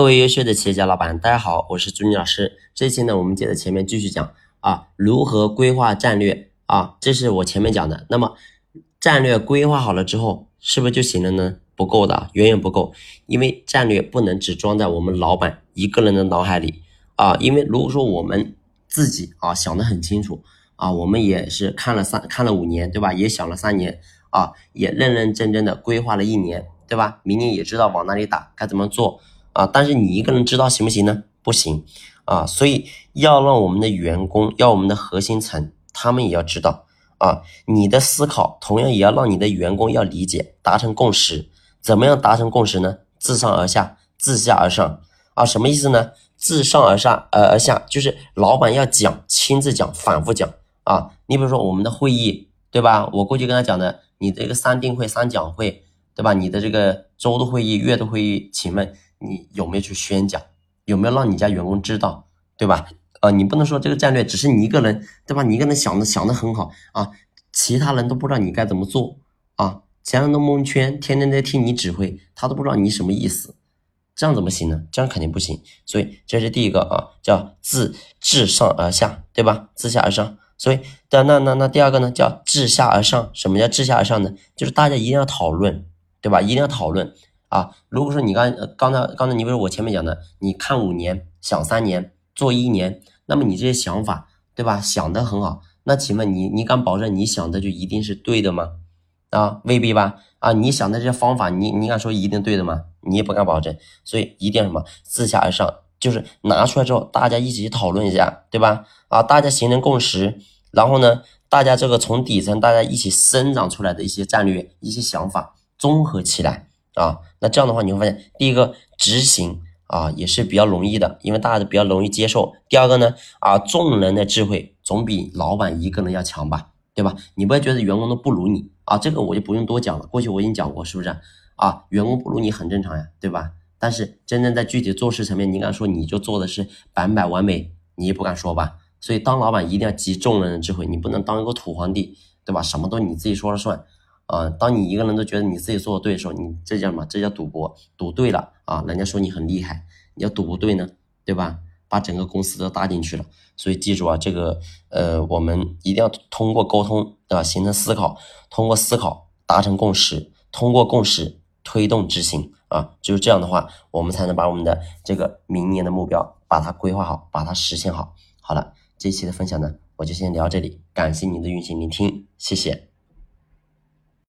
各位优秀的企业家老板，大家好，我是朱妮老师。这期呢，我们接着前面继续讲啊，如何规划战略啊，这是我前面讲的。那么战略规划好了之后，是不是就行了呢？不够的，远远不够，因为战略不能只装在我们老板一个人的脑海里啊。因为如果说我们自己啊想得很清楚啊，我们也是看了三看了五年，对吧？也想了三年啊，也认认真真的规划了一年，对吧？明年也知道往哪里打，该怎么做。啊，但是你一个人知道行不行呢？不行啊，所以要让我们的员工，要我们的核心层，他们也要知道啊。你的思考同样也要让你的员工要理解，达成共识。怎么样达成共识呢？自上而下，自下而上啊，什么意思呢？自上而上，呃而下，就是老板要讲，亲自讲，反复讲啊。你比如说我们的会议，对吧？我过去跟他讲的，你这个三定会、三讲会，对吧？你的这个周度会议、月度会议，请问？你有没有去宣讲？有没有让你家员工知道，对吧？啊，你不能说这个战略只是你一个人，对吧？你一个人想的想的很好啊，其他人都不知道你该怎么做啊，其他人都蒙圈，天天在听你指挥，他都不知道你什么意思，这样怎么行呢？这样肯定不行。所以这是第一个啊，叫自自上而下，对吧？自下而上。所以的那那那第二个呢，叫自下而上。什么叫自下而上呢？就是大家一定要讨论，对吧？一定要讨论。啊，如果说你刚刚才刚才你比如我前面讲的，你看五年想三年做一年，那么你这些想法对吧？想的很好，那请问你你敢保证你想的就一定是对的吗？啊，未必吧？啊，你想的这些方法，你你敢说一定对的吗？你也不敢保证，所以一定要什么自下而上，就是拿出来之后大家一起讨论一下，对吧？啊，大家形成共识，然后呢，大家这个从底层大家一起生长出来的一些战略、一些想法综合起来。啊，那这样的话你会发现，第一个执行啊也是比较容易的，因为大家都比较容易接受。第二个呢，啊众人的智慧总比老板一个人要强吧，对吧？你不要觉得员工都不如你啊，这个我就不用多讲了，过去我已经讲过，是不是？啊，员工不如你很正常呀，对吧？但是真正在具体做事层面，你敢说你就做的是百分百完美，你也不敢说吧？所以当老板一定要集众人的智慧，你不能当一个土皇帝，对吧？什么都你自己说了算。啊，当你一个人都觉得你自己做的对的时候，你这叫什么？这叫赌博，赌对了啊，人家说你很厉害；你要赌不对呢，对吧？把整个公司都搭进去了。所以记住啊，这个呃，我们一定要通过沟通，对吧？形成思考，通过思考达成共识，通过共识推动执行啊，就是这样的话，我们才能把我们的这个明年的目标把它规划好，把它实现好。好了，这一期的分享呢，我就先聊这里，感谢您的用心聆听，谢谢。